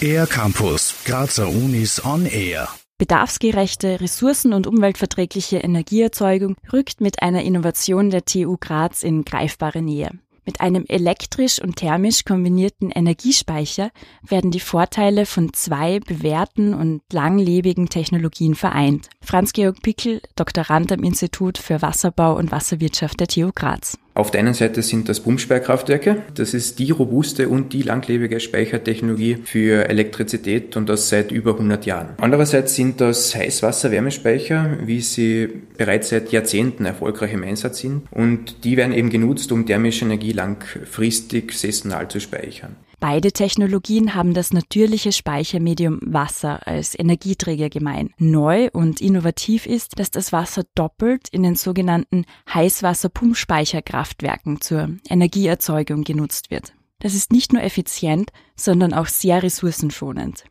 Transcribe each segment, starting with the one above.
Air Campus, Grazer Unis on Air. Bedarfsgerechte, ressourcen- und umweltverträgliche Energieerzeugung rückt mit einer Innovation der TU Graz in greifbare Nähe. Mit einem elektrisch und thermisch kombinierten Energiespeicher werden die Vorteile von zwei bewährten und langlebigen Technologien vereint. Franz-Georg Pickel, Doktorand am Institut für Wasserbau und Wasserwirtschaft der TU Graz. Auf der einen Seite sind das Pumpspeicherkraftwerke. Das ist die robuste und die langlebige Speichertechnologie für Elektrizität und das seit über 100 Jahren. Andererseits sind das Heißwasser-Wärmespeicher, wie sie bereits seit Jahrzehnten erfolgreich im Einsatz sind. Und die werden eben genutzt, um thermische Energie langfristig saisonal zu speichern. Beide Technologien haben das natürliche Speichermedium Wasser als Energieträger gemein. Neu und innovativ ist, dass das Wasser doppelt in den sogenannten Heißwasserpumpspeicherkraftwerken zur Energieerzeugung genutzt wird. Das ist nicht nur effizient, sondern auch sehr ressourcenschonend.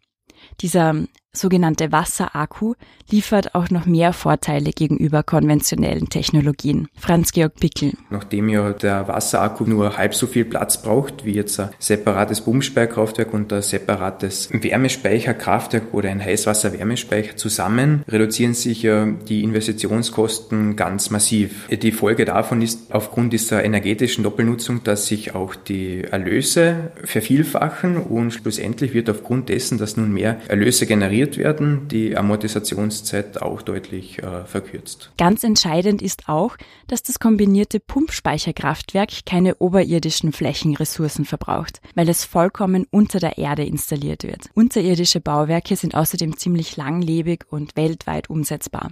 Dieser sogenannte Wasserakku liefert auch noch mehr Vorteile gegenüber konventionellen Technologien. Franz-Georg Pickel. Nachdem ja der Wasserakku nur halb so viel Platz braucht wie jetzt ein separates Pumpspeicherkraftwerk und ein separates Wärmespeicherkraftwerk oder ein Heißwasser-Wärmespeicher zusammen, reduzieren sich ja die Investitionskosten ganz massiv. Die Folge davon ist aufgrund dieser energetischen Doppelnutzung, dass sich auch die Erlöse vervielfachen und schlussendlich wird aufgrund dessen, dass nun mehr Erlöse generiert reduziert werden, die Amortisationszeit auch deutlich äh, verkürzt. Ganz entscheidend ist auch, dass das kombinierte Pumpspeicherkraftwerk keine oberirdischen Flächenressourcen verbraucht, weil es vollkommen unter der Erde installiert wird. Unterirdische Bauwerke sind außerdem ziemlich langlebig und weltweit umsetzbar.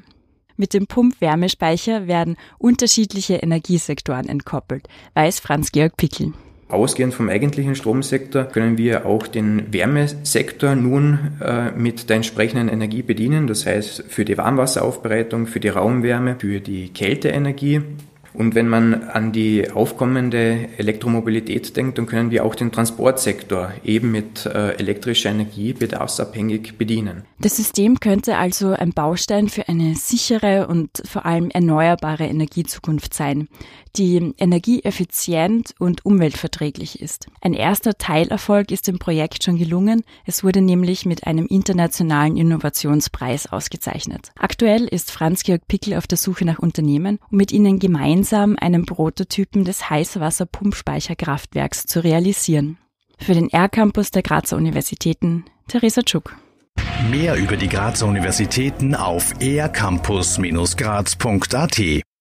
Mit dem Pumpwärmespeicher werden unterschiedliche Energiesektoren entkoppelt, weiß Franz-Georg Pickel. Ausgehend vom eigentlichen Stromsektor können wir auch den Wärmesektor nun äh, mit der entsprechenden Energie bedienen. Das heißt für die Warmwasseraufbereitung, für die Raumwärme, für die Kälteenergie und wenn man an die aufkommende Elektromobilität denkt, dann können wir auch den Transportsektor eben mit äh, elektrischer Energie bedarfsabhängig bedienen. Das System könnte also ein Baustein für eine sichere und vor allem erneuerbare Energiezukunft sein, die energieeffizient und umweltverträglich ist. Ein erster Teilerfolg ist dem Projekt schon gelungen. Es wurde nämlich mit einem internationalen Innovationspreis ausgezeichnet. Aktuell ist Franz-Georg Pickel auf der Suche nach Unternehmen, um mit ihnen gemeinsam gemeinsam einen Prototypen des Heißwasserpumpspeicherkraftwerks zu realisieren. Für den R-Campus der Grazer Universitäten, Theresa Tschuk. Mehr über die Grazer Universitäten auf ercampus-graz.at